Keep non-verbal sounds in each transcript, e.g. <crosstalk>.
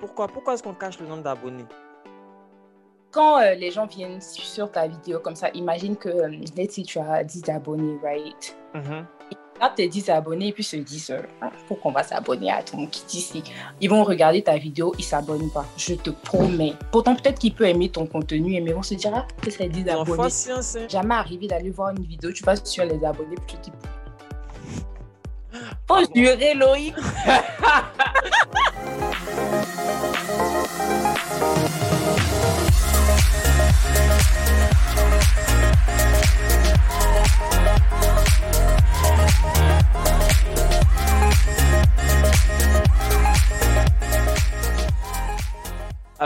Pourquoi Pourquoi est-ce qu'on cache le nombre d'abonnés? Quand euh, les gens viennent sur ta vidéo comme ça, imagine que euh, si tu as 10 abonnés, right? Mhm. Là, tes 10 abonnés, et puis se disent euh, Ah, pourquoi on va s'abonner à ton kit ici Ils vont regarder ta vidéo, ils s'abonnent pas. Je te promets. Pourtant, peut-être qu'ils peuvent aimer ton contenu, mais ils vont se dire Ah, que c'est 10 Ils ont abonnés. hein. Jamais arrivé d'aller voir une vidéo, tu vas sur les abonnés, puis tu te dis Faut jurer, Loïc.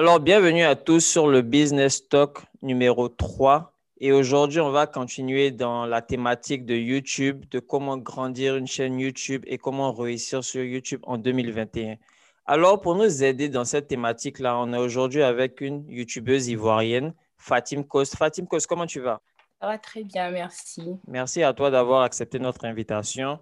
Alors, bienvenue à tous sur le Business Talk numéro 3. Et aujourd'hui, on va continuer dans la thématique de YouTube, de comment grandir une chaîne YouTube et comment réussir sur YouTube en 2021. Alors, pour nous aider dans cette thématique-là, on est aujourd'hui avec une YouTubeuse ivoirienne, Fatim Kost. Fatim Kost, comment tu vas? Ça va très bien, merci. Merci à toi d'avoir accepté notre invitation.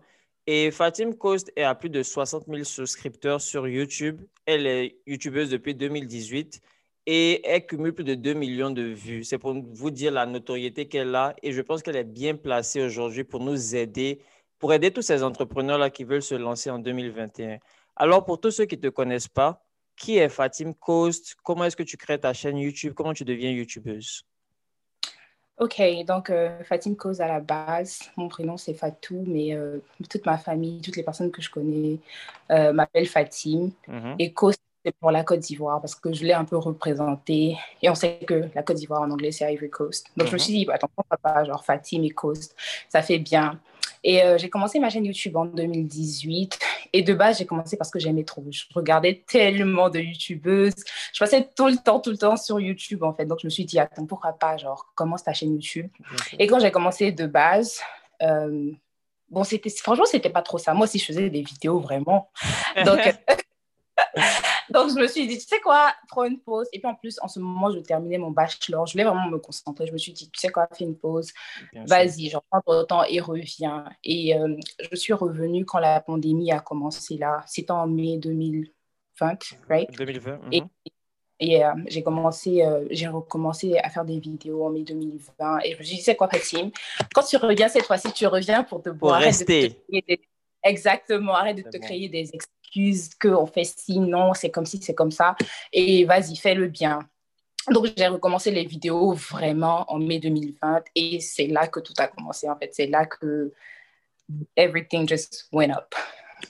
Et Fatim Kost est à plus de 60 000 souscripteurs sur YouTube. Elle est YouTubeuse depuis 2018 et elle cumule plus de 2 millions de vues. C'est pour vous dire la notoriété qu'elle a et je pense qu'elle est bien placée aujourd'hui pour nous aider, pour aider tous ces entrepreneurs-là qui veulent se lancer en 2021. Alors, pour tous ceux qui ne te connaissent pas, qui est Fatim Kost? Comment est-ce que tu crées ta chaîne YouTube? Comment tu deviens YouTubeuse? Ok, donc euh, Fatim Cause à la base. Mon prénom c'est Fatou, mais euh, toute ma famille, toutes les personnes que je connais euh, m'appellent Fatim. Mhm. Et Cause c'est pour la Côte d'Ivoire parce que je l'ai un peu représentée. Et on sait que la Côte d'Ivoire en anglais c'est Ivory Coast. Donc je me Mhm. suis dit, bah, attends, pourquoi pas, genre Fatim et Coast, ça fait bien. Et euh, j'ai commencé ma chaîne YouTube en 2018. Et de base, j'ai commencé parce que j'aimais trop. Je regardais tellement de YouTubeuses. Je passais tout le temps, tout le temps sur YouTube, en fait. Donc, je me suis dit, attends, pourquoi pas, genre, commence ta chaîne YouTube. Et quand j'ai commencé de base, euh, bon, c'était, franchement, c'était pas trop ça. Moi aussi, je faisais des vidéos, vraiment. Donc, <laughs> <laughs> donc, je me suis dit, tu sais quoi, prends une pause. Et puis, en plus, en ce moment, je terminais mon bachelor. Je voulais vraiment me concentrer. Je me suis dit, tu sais quoi, fais une pause. Vas-y, genre, prends ton temps et reviens. Et euh, je suis revenue quand la pandémie a commencé là. C'était en mai 2020, right? 2020. Et, mhm. et euh, j'ai commencé, euh, j'ai recommencé à faire des vidéos en mai 2020. Et je me suis dit, c'est quoi, Fatim? Quand tu reviens cette fois-ci, tu reviens pour te Pour boire. Te rester. Exactement, arrête de te bon. créer des excuses qu'on fait ci, non, c'est comme ci, c'est comme ça. Et vas-y, fais-le bien. Donc, j'ai recommencé les vidéos vraiment en mai 2020 et c'est là que tout a commencé en fait. C'est là que everything just went up.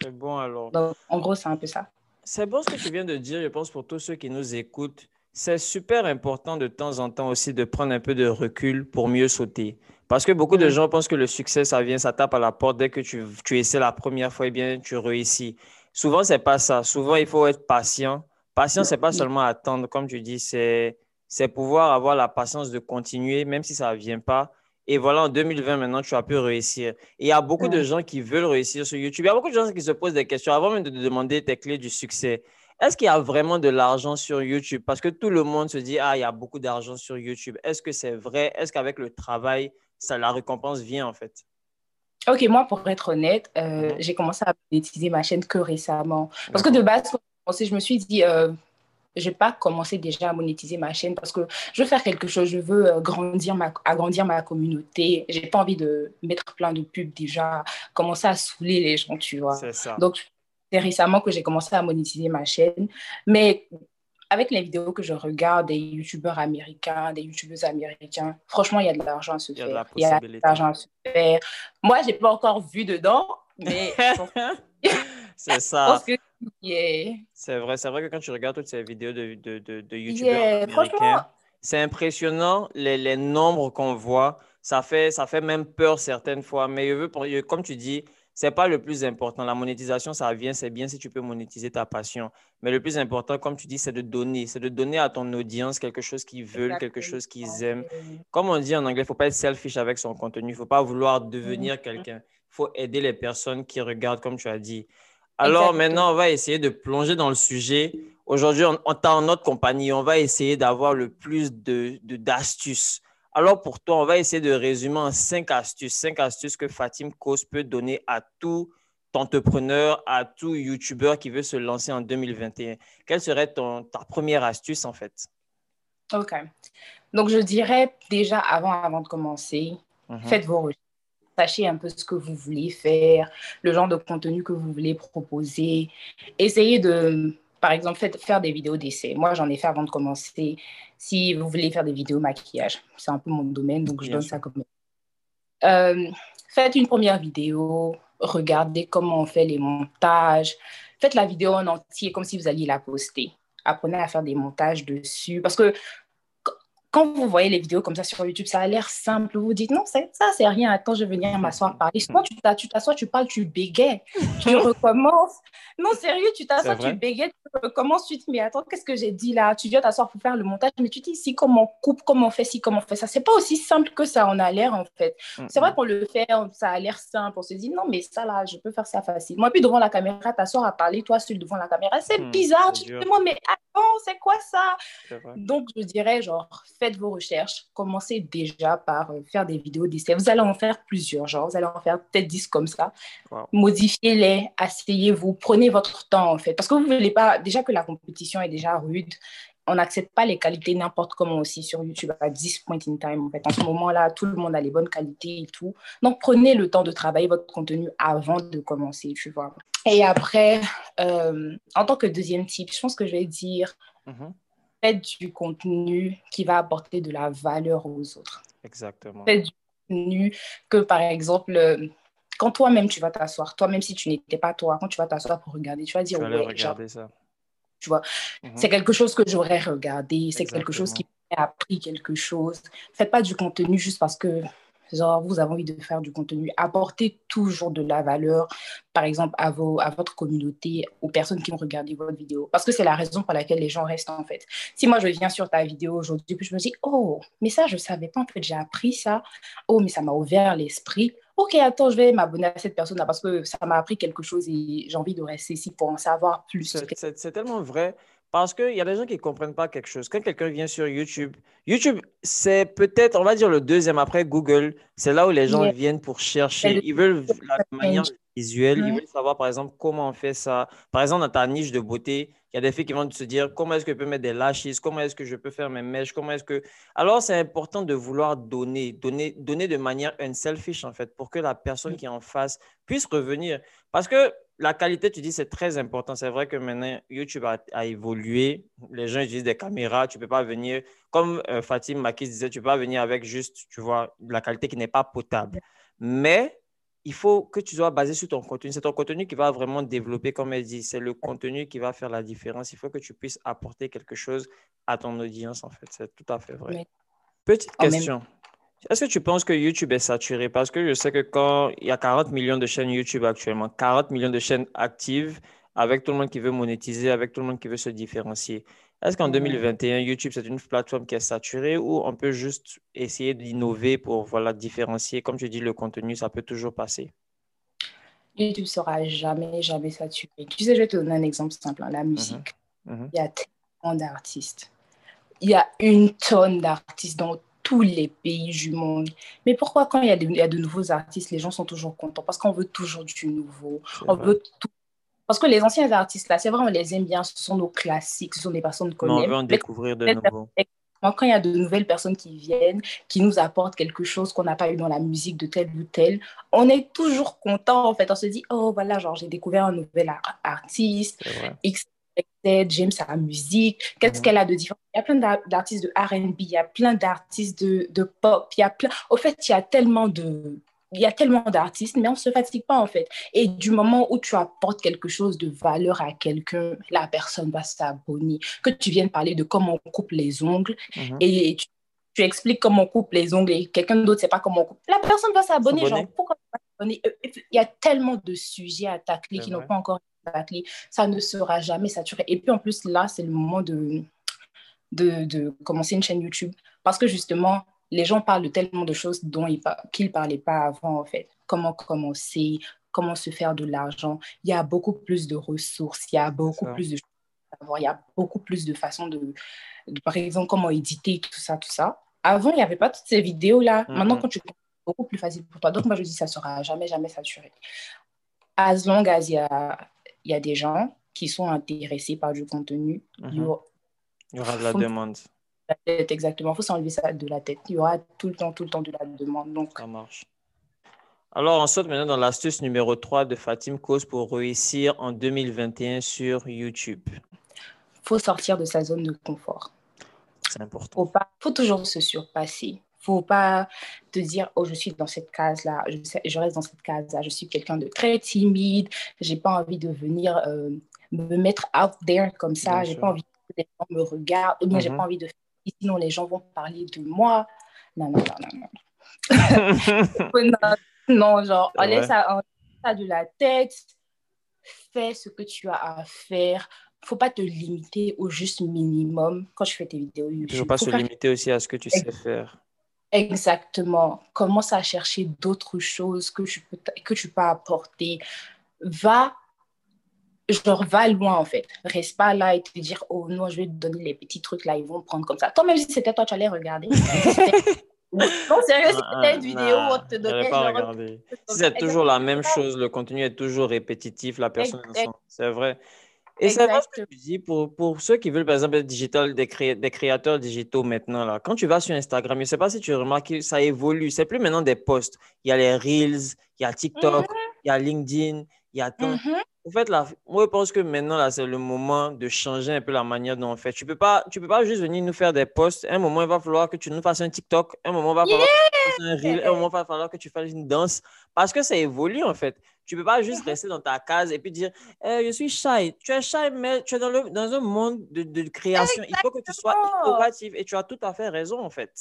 C'est bon alors. Donc, en gros, c'est un peu ça. C'est bon ce que tu viens de dire, je pense, pour tous ceux qui nous écoutent. C'est super important de temps en temps aussi de prendre un peu de recul pour mieux sauter. Parce que beaucoup de gens pensent que le succès, ça vient, ça tape à la porte dès que tu, tu essaies la première fois, et bien, tu réussis. Souvent, c'est pas ça. Souvent, il faut être patient. Patient, c'est pas seulement attendre, comme tu dis, c'est pouvoir avoir la patience de continuer, même si ça ne vient pas. Et voilà, en 2020, maintenant, tu as pu réussir. Et il y a beaucoup de gens qui veulent réussir sur YouTube. Il y a beaucoup de gens qui se posent des questions avant même de te demander tes clés du succès. Est-ce qu'il y a vraiment de l'argent sur YouTube? Parce que tout le monde se dit, ah, il y a beaucoup d'argent sur YouTube. Est-ce que c'est vrai? Est-ce qu'avec le travail, ça, la récompense vient en fait? Ok, moi, pour être honnête, euh, Mhm. j'ai commencé à monétiser ma chaîne que récemment. Parce que de base, je me suis dit, euh, je n'ai pas commencé déjà à monétiser ma chaîne parce que je veux faire quelque chose, je veux euh, grandir ma, agrandir ma communauté. J'ai pas envie de mettre plein de pubs déjà, commencer à saouler les gens, tu vois. C'est ça. Donc, c'est récemment que j'ai commencé à monétiser ma chaîne. Mais avec les vidéos que je regarde des youtubeurs américains, des youtubeuses américains, franchement, il y a de l'argent à se faire. Il y a de l'argent à se faire. Moi, je n'ai pas encore vu dedans, mais <laughs> c'est <laughs> ça. que yeah. C'est vrai, c'est vrai que quand tu regardes toutes ces vidéos de, de, de, de YouTubeurs Yeah, américains, c'est impressionnant les, les nombres qu'on voit. Ça fait, ça fait même peur certaines fois. Mais je veux, comme tu dis, c'est pas le plus important. La monétisation, ça vient, c'est bien si tu peux monétiser ta passion. Mais le plus important, comme tu dis, c'est de donner. C'est de donner à ton audience quelque chose qu'ils veulent, quelque chose qu'ils aiment. Comme on dit en anglais, il ne faut pas être selfish avec son contenu. Il ne faut pas vouloir devenir Mhm. quelqu'un. Il faut aider les personnes qui regardent, comme tu as dit. Alors Exactement. maintenant, on va essayer de plonger dans le sujet. Aujourd'hui, on, on t'a en notre compagnie. On va essayer d'avoir le plus de, de- d'astuces. Alors pour toi, on va essayer de résumer en cinq astuces. Cinq astuces que Fatim Kos peut donner à tous entrepreneur, à tout YouTuber qui veut se lancer en 2021? Quelle serait ton, ta première astuce en fait? Ok. Donc, je dirais déjà avant, avant de commencer, mhm. faites vos recherches. Sachez un peu ce que vous voulez faire, le genre de contenu que vous voulez proposer. Essayez de, par exemple, faire des vidéos d'essai. Moi, j'en ai fait avant de commencer. Si vous voulez faire des vidéos maquillage, c'est un peu mon domaine, donc je donne ça comme. Euh, faites une première vidéo, regardez comment on fait les montages. Faites la vidéo en entier comme si vous alliez la poster. Apprenez à faire des montages dessus. Parce que quand vous voyez les vidéos comme ça sur YouTube, ça a l'air simple. Vous vous dites, non, ça, c'est rien. Attends, je vais venir m'asseoir parler. Sinon, tu t'assois, tu parles, tu bégayes. <laughs> Tu recommences. Non, sérieux, tu t'assois, tu bégayes, tu recommences. Tu te dis, mais attends, qu'est-ce que j'ai dit là? Tu viens t'asseoir pour faire le montage, mais tu te dis, si, comment on coupe, comment on fait si, comment on fait ça? C'est pas aussi simple que ça on a l'air, en fait. C'est vrai qu'on le fait, ça a l'air simple. On se dit, non, mais ça là, je peux faire ça facilement. Et puis devant la caméra, t'asseoir à parler, toi, seul devant la caméra, c'est bizarre. Tu te dis, mais attends, c'est quoi ça? Donc, je dirais, genre, faites vos recherches, commencez déjà par euh, faire des vidéos d'essai. Vous allez en faire plusieurs, genre, vous allez en faire peut-être 10 comme ça. Modifiez-les, asseyez-vous, prenez votre temps en fait. Parce que vous ne voulez pas, déjà que la compétition est déjà rude, on n'accepte pas les qualités n'importe comment aussi sur YouTube à 10 point in time. En fait, en ce moment-là, tout le monde a les bonnes qualités et tout. Donc, prenez le temps de travailler votre contenu avant de commencer, tu vois. Et après, euh, en tant que deuxième type, je pense que je vais dire, mm-hmm faites du contenu qui va apporter de la valeur aux autres. Exactement. Faites du contenu que, par exemple, euh, quand toi-même tu vas t'asseoir, toi-même si tu n'étais pas toi, quand tu vas t'asseoir pour regarder, tu vas dire, ouais, regarder ça. Tu vois, mhm. c'est quelque chose que j'aurais regardé, c'est quelque chose qui m'a appris quelque chose. Faites pas du contenu juste parce que genre vous avez envie de faire du contenu, apportez toujours de la valeur, par exemple, à, vos, à votre communauté, aux personnes qui vont regarder votre vidéo. Parce que c'est la raison pour laquelle les gens restent, en fait. Si moi, je viens sur ta vidéo aujourd'hui, puis je me dis, oh, mais ça, je ne savais pas, en fait, j'ai appris ça. Oh, mais ça m'a ouvert l'esprit. Ok, attends, je vais m'abonner à cette personne-là parce que ça m'a appris quelque chose et j'ai envie de rester ici pour en savoir plus. C'est tellement vrai. Parce qu'il y a des gens qui ne comprennent pas quelque chose. Quand quelqu'un vient sur YouTube, YouTube, c'est peut-être, on va dire, le deuxième après Google. C'est là où les gens viennent pour chercher. Ils veulent la manière visuelle. Ils veulent savoir, par exemple, comment on fait ça. Par exemple, dans ta niche de beauté, il y a des filles qui vont se dire comment est-ce que je peux mettre des lashes, comment est-ce que je peux faire mes mèches, comment est-ce que. Alors, c'est important de vouloir donner, donner, donner de manière unselfish, en fait, pour que la personne qui est en face puisse revenir. Parce que la qualité, tu dis, c'est très important. C'est vrai que maintenant, YouTube a, évolué. Les gens utilisent des caméras. Tu ne peux pas venir, comme euh, Fatim Makis disait, tu ne peux pas venir avec juste, tu vois, la qualité qui n'est pas potable. Mais il faut que tu sois basé sur ton contenu. C'est ton contenu qui va vraiment développer, comme elle dit. C'est le contenu qui va faire la différence. Il faut que tu puisses apporter quelque chose à ton audience, en fait. C'est tout à fait vrai. Petite question. Est-ce que tu penses que YouTube est saturé? Parce que je sais que quand il y a 40 millions de chaînes YouTube actuellement, 40 millions de chaînes actives, avec tout le monde qui veut monétiser, avec tout le monde qui veut se différencier. Est-ce qu'en 2021, YouTube, c'est une plateforme qui est saturée ou on peut juste essayer d'innover pour voilà, différencier? Comme tu dis, le contenu, ça peut toujours passer. YouTube ne sera jamais, jamais saturé. Tu sais, je vais te donner un exemple simple, hein, la mhm. musique. Mhm. Il y a tellement d'artistes. Il y a une tonne d'artistes dans tous les pays du monde. Mais pourquoi quand il y, a de, il y a de nouveaux artistes, les gens sont toujours contents? Parce qu'on veut toujours du nouveau. On veut tout. Parce que les anciens artistes, là, c'est vrai, on les aime bien, ce sont nos classiques, ce sont des personnes qu'on aime. On veut en découvrir de nouveau. Quand il y a de nouvelles personnes qui viennent, qui nous apportent quelque chose qu'on n'a pas eu dans la musique de tel ou tel, on est toujours content en fait. On se dit, oh voilà, genre j'ai découvert un nouvel artiste, j'aime sa musique, qu'est-ce qu'elle a de différent? Il y a plein d'artistes de RB, il y a plein d'artistes de, de, pop, il y a plein. Au fait, il y a tellement de. Il y a tellement d'artistes, mais on ne se fatigue pas en fait. Et du moment où tu apportes quelque chose de valeur à quelqu'un, la personne va s'abonner. Que tu viennes parler de comment on coupe les ongles mhm. et tu, tu, expliques comment on coupe les ongles et quelqu'un d'autre ne sait pas comment on coupe. La personne va s'abonner. Genre, pourquoi s'abonner? Il y a tellement de sujets à tacler qui n'ont pas encore ça ne sera jamais saturé. Et puis en plus, là, c'est le moment de, de, de, commencer une chaîne YouTube parce que justement, les gens parlent de tellement de choses dont ils qu'ils ne parlaient pas avant, en fait. Comment commencer, comment se faire de l'argent. Il y a beaucoup plus de ressources, il y a beaucoup plus de choses il y a beaucoup plus de façons de, par exemple, comment éditer, tout ça, tout ça. Avant, il n'y avait pas toutes ces vidéos-là. Maintenant, quand tu beaucoup plus facile pour toi. Donc, moi, je dis, ça ne sera jamais, jamais saturé. as long as il y a, y a des gens qui sont intéressés par du contenu, il, y mhm. aura, il y aura de la demande. La tête, exactement. Il faut s'enlever ça de la tête. Il y aura tout le temps, tout le temps de la demande. Donc, ça marche. Alors, on saute maintenant dans l'astuce numéro 3 de Fatim Cause pour réussir en 2021 sur YouTube. Il faut sortir de sa zone de confort. C'est important. Il faut, faut toujours se surpasser faut pas te dire oh je suis dans cette case là je, je reste dans cette case là je suis quelqu'un de très timide j'ai pas envie de venir euh, me mettre out there comme ça j'ai pas envie que les gens me regardent ou bien j'ai mhm. pas envie de faire sinon les gens vont parler de moi non non non non non, <laughs> non genre laisse ça, ça de la tête fais ce que tu as à faire faut pas te limiter au juste minimum quand tu fais tes vidéos YouTube. Il ne faut pas se limiter aussi à ce que tu sais faire. Exactement. Commence à chercher d'autres choses que tu, peux, que tu peux apporter. Va, genre, va loin en fait. Reste pas là et te dire, oh non, je vais te donner les petits trucs là, ils vont prendre comme ça. Toi, même si c'était toi, tu allais regarder. <laughs> non, sérieux, si c'était une vidéo, on te donnait. Pas regarder. Si c'est toujours la même chose, le contenu est toujours répétitif, la personne, c'est vrai. Et c'est vrai ce que tu dis pour, pour ceux qui veulent, par exemple, être digital, des, des créateurs digitaux maintenant. Là. Quand tu vas sur Instagram, je ne sais pas si tu remarques, ça évolue. C'est plus maintenant des posts. Il y a les Reels, il y a TikTok, mm-hmm. il y a LinkedIn, il y a tout. Mm-hmm. En fait, là, moi, je pense que maintenant, là, c'est le moment de changer un peu la manière dont on fait. Tu ne peux, pas, tu peux pas juste venir nous faire des posts. un moment, il va falloir que tu nous fasses un TikTok. un moment, il va falloir que tu fasses un reel. un moment, il va falloir que tu fasses une danse. Parce que ça évolue, en fait. Tu ne peux pas juste rester dans ta case et puis dire eh, Je suis shy. Tu es shy, mais tu es dans, le, dans un monde de, de création. Il faut que tu sois innovatif. Et tu as tout à fait raison, en fait.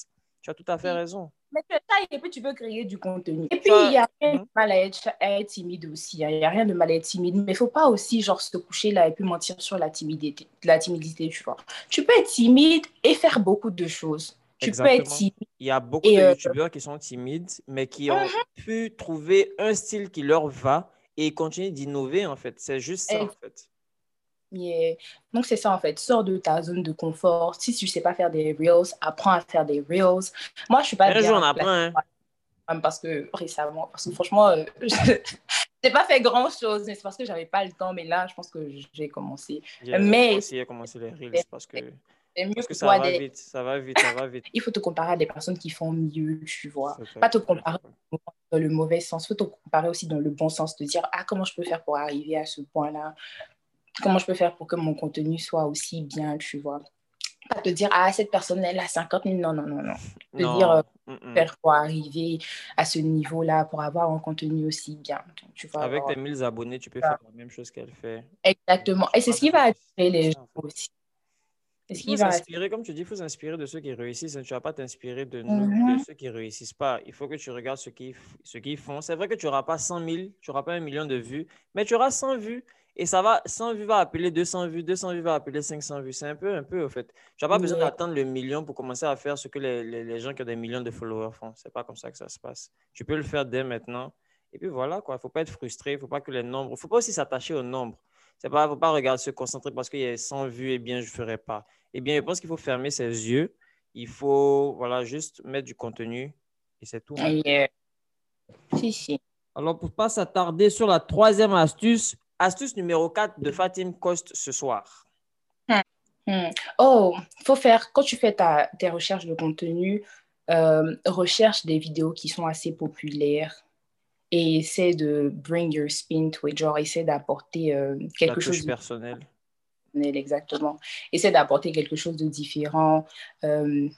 Tu as tout à fait raison. Mais tu es et puis tu veux créer du contenu. Et puis, il n'y a rien de mal à être, timide aussi. Hein. Il n'y a rien de mal à être timide. Mais il ne faut pas aussi, genre, se coucher là et puis mentir sur la timidité, la timidité, tu vois. Tu peux être timide et faire beaucoup de choses. Tu peux être timide. Il y a beaucoup de euh, youtubeurs qui sont timides, mais qui ont mhm. pu trouver un style qui leur va et continuer d'innover, en fait. C'est juste ça, en fait. Donc, c'est ça en fait. Sors de ta zone de confort. Si tu ne sais pas faire des reels, apprends à faire des reels. Moi, je suis pas. Un jour, on apprend. Hein. Parce que récemment, parce que franchement, euh, <laughs> je n'ai pas fait grand chose, mais c'est parce que j'avais pas le temps. Mais là, je pense que j'ai commencé. Mais. J'ai commencé les reels parce que. Parce que ça va vite, ça va vite, ça va vite. Il faut te comparer à des personnes qui font mieux, tu vois. Pas te comparer dans le mauvais sens, il faut te comparer aussi dans le bon sens, de dire, ah, comment je peux faire pour arriver à ce point-là? Comment je peux faire pour que mon contenu soit aussi bien, tu vois? Pas te dire, ah, cette personne, elle a 50 000. Non, non, non, non. Te dire, euh, faire pour arriver à ce niveau-là, pour avoir un contenu aussi bien. tu vois, Avec tes 1000 abonnés, tu peux faire la même chose qu'elle fait. Exactement. Et c'est ce qui va attirer les gens aussi. Il faut s'inspirer, comme tu dis, il faut s'inspirer de ceux qui réussissent. Tu ne vas pas t'inspirer de, mm-hmm. ceux qui ne réussissent pas. Il faut que tu regardes ce qu'ils ce qu'ils font. C'est vrai que tu n'auras pas 100 000, tu n'auras pas un million de vues, mais tu auras 100 vues. Et ça va, 100 vues va appeler 200 vues, 200 vues va appeler 500 vues. C'est un peu, un peu, au fait. Tu n'as pas besoin d'attendre le million pour commencer à faire ce que les, les, gens qui ont des millions de followers font. Ce n'est pas comme ça que ça se passe. Tu peux le faire dès maintenant. Et puis voilà, quoi. Il ne faut pas être frustré. Il ne faut pas que les nombres. Il ne faut pas aussi s'attacher aux nombres. Il ne faut pas regarder, se concentrer parce qu'il y a 100 vues, et eh bien, je ne ferai pas. Eh bien, je pense qu'il faut fermer ses yeux. Il faut, voilà, juste mettre du contenu. Et c'est tout. Si, si. Alors, pour ne pas s'attarder sur la troisième astuce, Astuce numéro 4 de Fatim Coste ce soir. Hmm. Hmm. Oh, faut faire, quand tu fais ta, tes recherches de contenu, euh, recherche des vidéos qui sont assez populaires et essaie de bring your spin to it, genre essaie d'apporter euh, quelque chose de personnel. Exactement. Essaie d'apporter quelque chose de différent. Euh,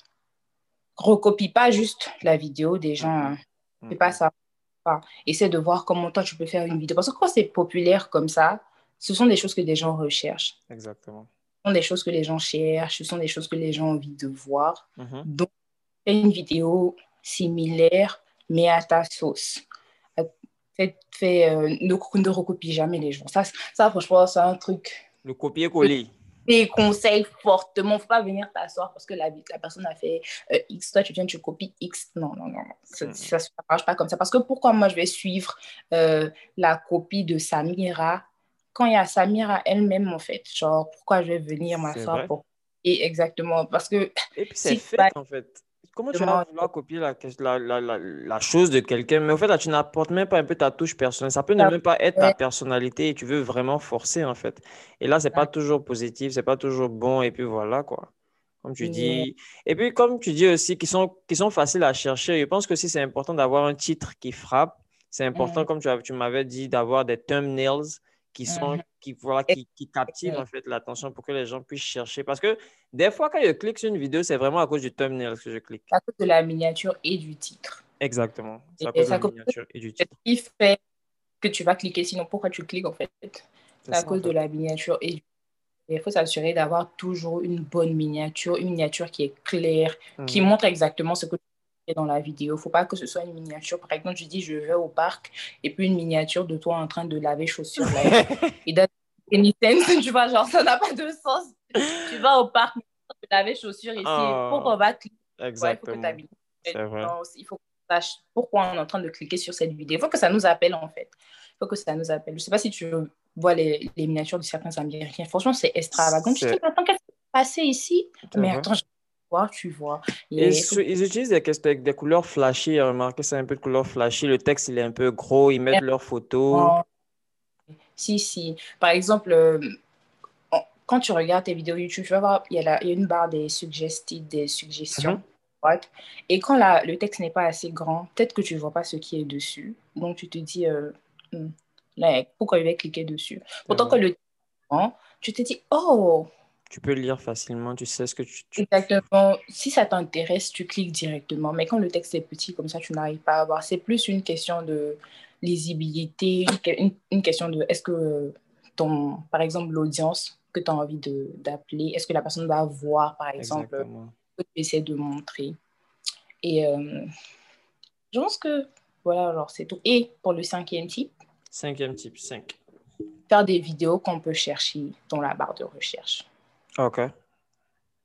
recopie pas juste la vidéo des gens. Mm pas ça Essaie de voir comment toi tu peux faire une vidéo. Parce que quand c'est populaire comme ça, ce sont des choses que les gens recherchent. Exactement. Ce sont des choses que les gens cherchent, ce sont des choses que les gens ont envie de voir. Mhm. Donc, fais une vidéo similaire, mais à ta sauce. Fais, euh, ne, ne recopie jamais les gens. Ça, ça franchement, c'est un truc. Le copier-coller conseille fortement. Il ne faut pas venir t'asseoir parce que la, la personne a fait euh, X, toi tu viens, tu copies X. Non, non, non. Ça ne marche pas comme ça. Parce que pourquoi moi je vais suivre euh, la copie de Samira quand il y a Samira elle-même en fait? Genre, pourquoi je vais venir m'asseoir pour. Et exactement? Parce que. Et puis <laughs> c'est fait en fait comment tu vas vouloir copier la, la, la, la chose de quelqu'un, mais au fait, là, tu n'apportes même pas un peu ta touche personnelle. Ça peut ne même pas être ta personnalité et tu veux vraiment forcer, en fait. Et là, c'est pas toujours positif, c'est pas toujours bon, et puis voilà, quoi. Comme tu dis. Et puis, comme tu dis aussi, qui sont, qui sont faciles à chercher, je pense que si c'est important d'avoir un titre qui frappe. C'est important, comme tu, tu m'avais dit, d'avoir des thumbnails qui sont. Qui, voilà, qui, qui captivent en fait l'attention pour que les gens puissent chercher. Parce que des fois, quand je clique sur une vidéo, c'est vraiment à cause du thumbnail que je clique. À cause de la miniature et du titre. Exactement. C'est à cause de la miniature et du titre. qui fait que tu vas cliquer, sinon pourquoi tu cliques en fait? C'est à cause de la miniature et du il faut s'assurer d'avoir toujours une bonne miniature, une miniature qui est claire, qui mhm. montre exactement ce que tu dans la vidéo. Il ne faut pas que ce soit une miniature. Par exemple, je dis je vais au parc et puis une miniature de toi en train de laver chaussures. <laughs> et <laughs> tu vois, genre, ça n'a pas de sens. tu vas au parc de laver chaussures ici. Oh, pourquoi on va cliquer Exactement. il faut que tu saches pourquoi on est en train de cliquer sur cette vidéo. Il faut que ça nous appelle, en fait. Il faut que ça nous appelle. Je ne sais pas si tu vois les, les miniatures de certains Américains. Franchement, c'est extravagant. Tu sais, attends, qu'est-ce qui s'est passé ici? Mais attends, je tu vois. Ils, ils, utilisent des, des couleurs flashy. Remarquez, c'est un peu de couleur flashy. Le texte, il est un peu gros. Ils mettent leurs photos. Si, si. Par exemple, euh, quand tu regardes tes vidéos YouTube, tu vas voir, il y a, il y a une barre des suggestions. Mhm. Et quand la, le texte n'est pas assez grand, peut-être que tu ne vois pas ce qui est dessus. Donc, tu te dis, euh, hmm, pourquoi il va cliquer dessus? Pourtant, que le texte est grand, tu te dis, oh, tu peux lire facilement, tu sais ce que tu... Exactement. Si ça t'intéresse, tu cliques directement. Mais quand le texte est petit, comme ça, tu n'arrives pas à voir. C'est plus une question de lisibilité, une, question de est-ce que ton, par exemple, l'audience que tu as envie d'appeler, est-ce que la personne va voir, par exemple, ce que tu essaies de montrer. Et euh, je pense que, voilà, alors c'est tout. Et pour le cinquième type? Cinquième type, cinq. Faire des vidéos qu'on peut chercher dans la barre de recherche. OK.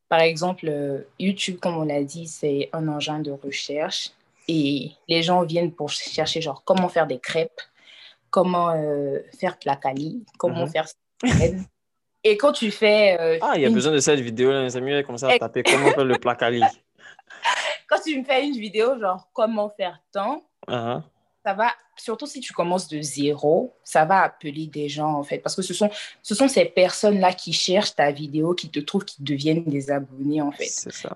Par exemple, YouTube, comme on l'a dit, c'est un engin de recherche et les gens viennent pour chercher genre comment faire des crêpes, comment euh, faire placali, comment mhm. faire Et quand tu fais... Euh, ah, il y a besoin de cette vidéo, là, les amis, comme ça à taper comment faire le placali. <laughs> quand tu me fais une vidéo genre comment faire tant, uh-huh ça va, surtout si tu commences de zéro, ça va appeler des gens, en fait. Parce que ce sont, ce sont ces personnes-là qui cherchent ta vidéo, qui te trouvent, qui deviennent des abonnés, en fait. C'est ça.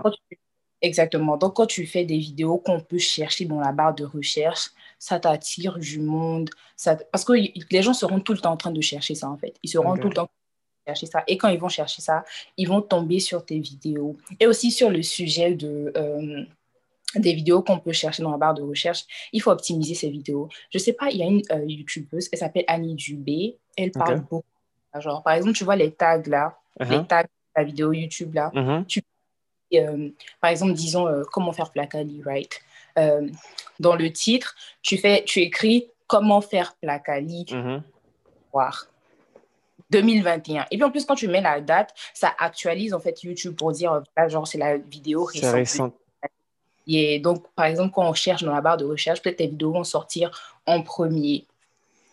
Exactement. Donc, quand tu fais des vidéos qu'on peut chercher dans la barre de recherche, ça t'attire du monde. Ça... Parce que les gens seront tout le temps en train de chercher ça, en fait. Ils seront tout le temps chercher ça. Et quand ils vont chercher ça, ils vont tomber sur tes vidéos. Et aussi sur le sujet de... Euh, des vidéos qu'on peut chercher dans la barre de recherche. Il faut optimiser ces vidéos. Je sais pas, il y a une euh, youtubeuse, elle s'appelle Annie Dubé. Elle parle beaucoup. Genre, par exemple, tu vois les tags là, uh-huh. les tags de la vidéo YouTube là. Uh-huh. tu, euh, par exemple, disons euh, comment faire Placali, right? dans le titre, tu, fais, tu écris comment faire Placali, uh-huh. voir. 2021. Et puis en plus, quand tu mets la date, ça actualise en fait YouTube pour dire, genre, c'est la vidéo récente. Et donc, par exemple, quand on cherche dans la barre de recherche, peut-être tes vidéos vont sortir en premier.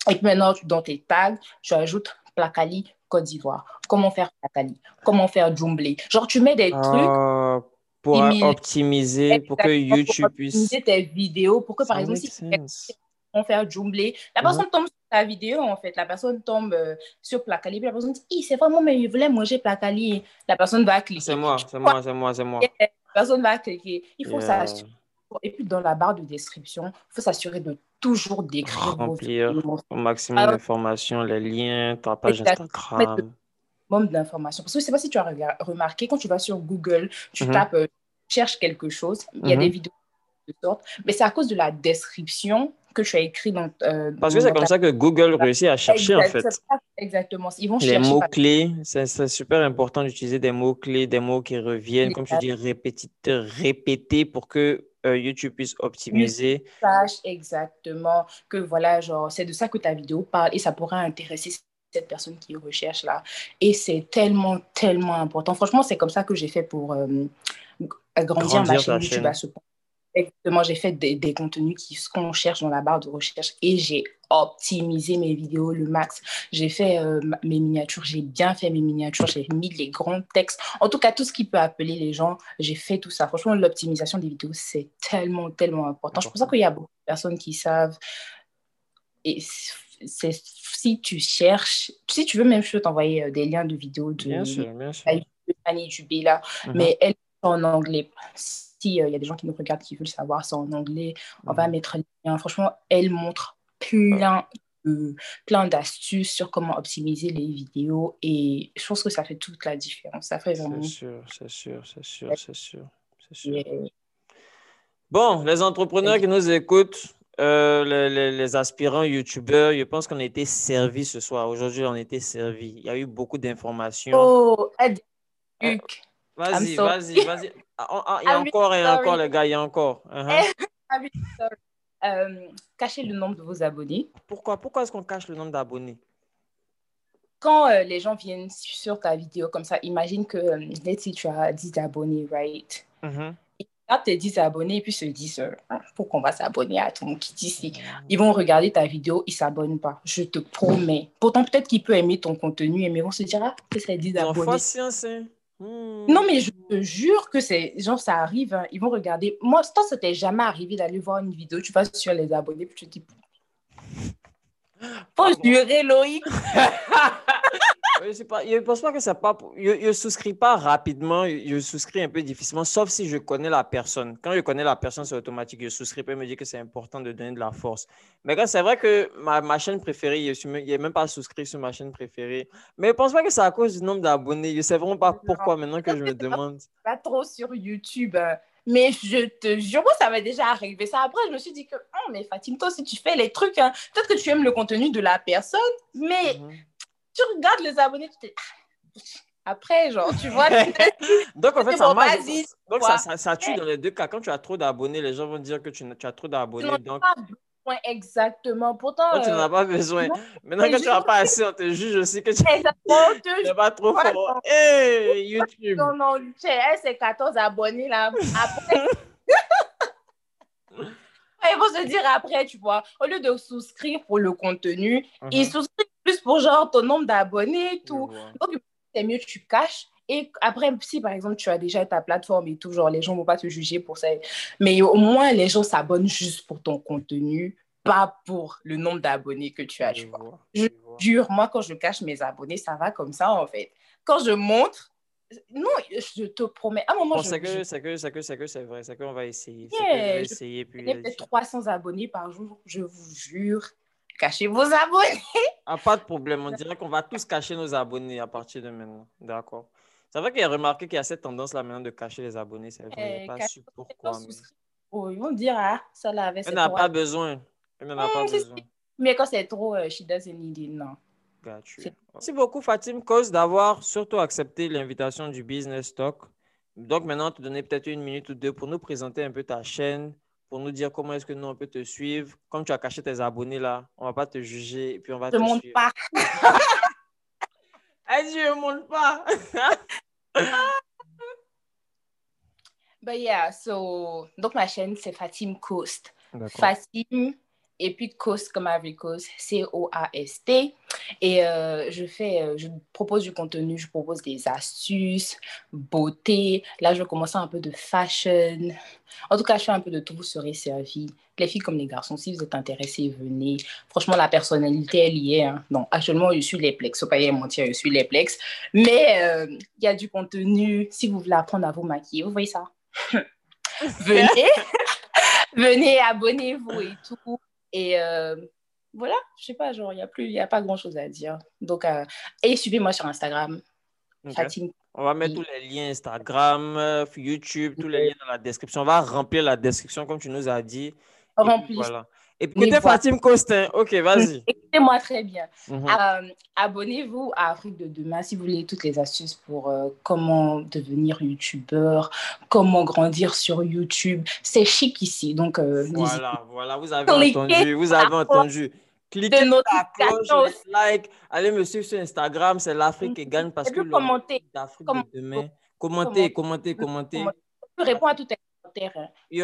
Et puis maintenant, dans tes tags, tu ajoutes Placali Côte d'Ivoire. Comment faire Placali? Comment faire Jumblé Genre, tu mets des ah, trucs. pour optimiser, pour que YouTube puisse. Optimiser tes vidéos, pour que, par exemple, si on faire Jumblé, la personne tombe sur ta vidéo, en fait. La personne tombe euh, sur Placali, puis la personne dit c'est vraiment, mais je voulais manger Placali. La personne va cliquer. C'est moi, c'est moi, c'est moi, c'est moi personne va cliquer. Il faut s'assurer. Et puis, dans la barre de description, il faut s'assurer de toujours décrire Remplir au maximum d'informations, les liens, ta page Instagram. Maximum d'informations. Parce que je ne sais pas si tu as remarqué, quand tu vas sur Google, tu mhm. tapes, euh, cherches quelque chose, il y a des mhm. vidéos sorte, mais c'est à cause de la description que tu as écrit dans. Euh, Parce que c'est comme ça que Google réussit à chercher, en fait. Exactement. Ils vont Les mots-clés, c'est super important d'utiliser des mots-clés, des mots qui reviennent, comme tu dis, répétés pour que euh, YouTube puisse optimiser. Sache exactement que voilà, genre, c'est de ça que ta vidéo parle et ça pourra intéresser cette personne qui recherche là. Et c'est tellement, tellement important. Franchement, c'est comme ça que j'ai fait pour euh, agrandir ma chaîne YouTube à ce point Exactement, j'ai fait des, des contenus qui qu'on cherche dans la barre de recherche et j'ai optimisé mes vidéos le max. J'ai fait euh, mes miniatures, j'ai bien fait mes miniatures, j'ai mis les grands textes. En tout cas, tout ce qui peut appeler les gens, j'ai fait tout ça. Franchement, l'optimisation des vidéos, c'est tellement, tellement important. Je pense qu'il y a beaucoup de personnes qui savent. Et c'est si tu cherches, si tu veux même, je peux t'envoyer euh, des liens de vidéos de, Bien sûr, bien sûr. Fanny Dubé là, Mhm. mais elle est en anglais. Si euh, il y a des gens qui nous regardent qui veulent savoir, c'est en anglais. On va Mhm. mettre les liens. Franchement, elle montre plein, plein d'astuces sur comment optimiser les vidéos et je pense que ça fait toute la différence. Ça fait vraiment. C'est sûr, c'est sûr, c'est sûr, c'est sûr, sûr. Bon, les entrepreneurs qui nous écoutent, euh, les, les- les aspirants youtubeurs, je pense qu'on a été servis ce soir. Aujourd'hui, on a été servis. Il y a eu beaucoup d'informations. Oh, Luc. Vas-y, vas-y, vas-y. Il y a encore et encore, les gars, il y a encore. Uh-huh. Sorry? Euh, cachez le nombre de vos abonnés. Pourquoi, pourquoi est-ce qu'on cache le nombre d'abonnés? Quand euh, les gens viennent sur ta vidéo comme ça, imagine que euh, let's say tu as 10 abonnés, right? Mhm. Quand tu 10 abonnés, et puis se disent euh, Ah, pourquoi on va s'abonner à ton kit ici? Ils vont regarder ta vidéo, ils s'abonnent pas. Je te promets. Pourtant, peut-être qu'ils peuvent aimer ton contenu, mais ils vont se dire Ah, que c'est 10 Ils ont abonnés. Non, mais je te jure que c'est genre ça arrive. hein. Ils vont regarder. Moi, toi, ça t'est jamais arrivé d'aller voir une vidéo, tu vas sur les abonnés, puis tu te dis Faut jurer, Loïc. <laughs> Je pas, je pense pas que c'est pas. Je, je souscris pas rapidement, je, souscris un peu difficilement, sauf si je connais la personne. Quand je connais la personne, c'est automatique. Je souscris pas me dire que c'est important de donner de la force. Mais quand c'est vrai que ma, ma chaîne préférée, je n'ai même pas souscrit sur ma chaîne préférée. Mais je pense pas que c'est à cause du nombre d'abonnés. Je sais vraiment pas pourquoi maintenant que je me <laughs> demande. Pas trop sur YouTube. Mais je te jure, moi, ça m'est déjà arrivé. Ça, après, je me suis dit que, oh, mais Fatim, toi, si tu fais les trucs, hein, peut-être que tu aimes le contenu de la personne, mais Mhm. Tu regardes les abonnés, tu te dis, Ah. après, genre, tu vois, tu <laughs> Donc, en fait, ça bon, marche. vas-y, Donc, ça, ça, ça tue dans les deux cas. Quand tu as trop d'abonnés, les gens vont dire que tu, tu as trop d'abonnés. as Donc, pas besoin exactement. Pourtant, toi, tu n'en euh, as pas besoin. non, Maintenant que tu n'as pas assez, on te juge aussi que tu <laughs> n'es pas trop fort. non. Hey, YouTube! Non, non, tu elle, c'est 14 abonnés là. Après, <laughs> ils vont se dire après, tu vois, au lieu de souscrire pour le contenu, ils Mhm. souscrivent plus pour genre ton nombre d'abonnés et tout. Donc, c'est mieux que tu caches. Et après, si par exemple, tu as déjà ta plateforme et tout, genre, les gens ne vont pas te juger pour ça. Mais au moins, les gens s'abonnent juste pour ton contenu, pas pour le nombre d'abonnés que tu as, Je tu vois. vois, Je jure, moi, quand je cache mes abonnés, ça va comme ça, en fait. Quand je montre, non, je te promets. À un moment, Bon, je, c'est que, c'est que, c'est que, c'est que, c'est vrai. C'est qu'on va essayer. C'est que Yeah, je vais essayer. Puis, peut-être 300 abonnés par jour, je vous jure. Cachez vos abonnés. ah, pas de problème. On dirait qu'on va tous cacher nos abonnés à partir de maintenant. D'accord. C'est vrai qu'il a remarqué qu'il y a cette tendance-là maintenant de cacher les abonnés. C'est vrai. J'ai pas Les pourquoi. Mais. Oh, ils vont dire, ah, ça là avait elle c'est n'en a trop. pas besoin. Elle n'en a Hmm, pas besoin. Mais quand c'est trop, euh, she doesn't need it, non. C'est- Merci beaucoup, Fatim Cause, d'avoir surtout accepté l'invitation du Business Talk. Donc, maintenant, te donner peut-être une minute ou deux pour nous présenter un peu ta chaîne, pour nous dire comment est-ce que nous, on peut te suivre. Comme tu as caché tes abonnés là, on ne va pas te juger et puis on va Je te monte suivre. pas. <laughs> Elle dit, je ne monte pas. <laughs> But yeah, so, donc ma chaîne, c'est Fatim Coast. Fatim, et puis Coast comme Ivory Coast, C-O-A-S-T. Et euh, je fais, euh, je propose du contenu, je propose des astuces, beauté. Là, je vais commencer un peu de fashion. En tout cas, je fais un peu de tout, vous serez servis. Les filles comme les garçons, si vous êtes intéressés, venez. Franchement, la personnalité, elle y est. Hein. Non, actuellement, je suis les plex. Faut pas mentir, je suis les plex. Mais euh, il y a du contenu. Si vous voulez apprendre à vous maquiller, vous voyez ça? <laughs> venez, <laughs> venez, abonnez-vous et tout. Et euh, voilà, je sais pas, genre, il n'y a, plus- y a pas grand-chose à dire. Donc, euh, et suivez-moi sur Instagram. On va mettre tous les liens Instagram, euh, YouTube, tous les liens dans la description. On va remplir la description comme tu nous as dit. Remplis. voilà. Et voilà. Fatim Costin, ok, vas-y. <laughs> Écoutez-moi très bien. Mhm. Euh, Abonnez-vous à Afrique de demain si vous voulez toutes les astuces pour euh, comment devenir youtubeur, comment grandir sur YouTube. C'est chic ici, donc euh, Voilà, voilà, vous avez Cliquez entendu, vous avez entendu. Cliquez sur la cloche, likes, allez me suivre sur Instagram, c'est l'Afrique qui gagne parce que commentez. Comment- de demain. Commentez, commentez, commentez. Je réponds à toutes les commentaires. Hein. Il,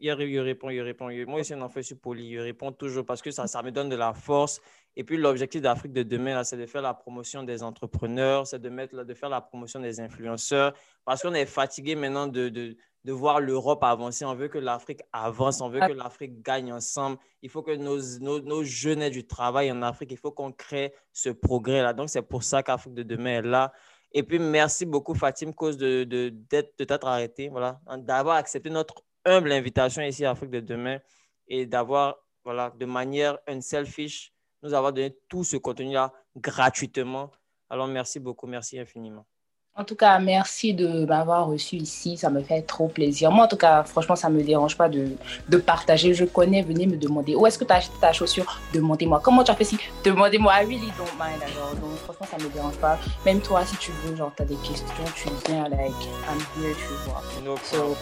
il, répond, il répond. Moi aussi, on en fait sur Poli. Il répond toujours parce que ça, ça me donne de la force. Et puis, l'objectif d'Afrique de demain, c'est de faire la promotion des entrepreneurs, c'est de, mettre, de faire la promotion des influenceurs. Parce qu'on est fatigué maintenant de, de, de voir l'Europe avancer. On veut que l'Afrique avance, on veut que l'Afrique gagne ensemble. Il faut que nos, nos, nos jeunes aient du travail en Afrique. Il faut qu'on crée ce progrès-là. Donc, c'est pour ça qu'Afrique de demain est là. Et puis, merci beaucoup, Fatim, cause de, de, de t'être arrêté, d'avoir accepté notre humble invitation ici à Afrique de demain et d'avoir, voilà, de manière unselfish, nous avoir donné tout ce contenu-là gratuitement. Alors, merci beaucoup, merci infiniment. En tout cas, merci de m'avoir reçu ici. Ça me fait trop plaisir. Moi, en tout cas, franchement, ça ne me dérange pas de, de, partager. Je connais, venez me demander où est-ce que tu as acheté ta chaussure? Demandez-moi. Comment tu as fait ci Demandez-moi. I really don't mind. Alors, donc, franchement, ça ne me dérange pas. Même toi, si tu veux, genre, tu as des questions, tu viens, like, I'm here, tu vois. No so,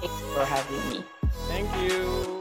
thanks for having me. Thank you.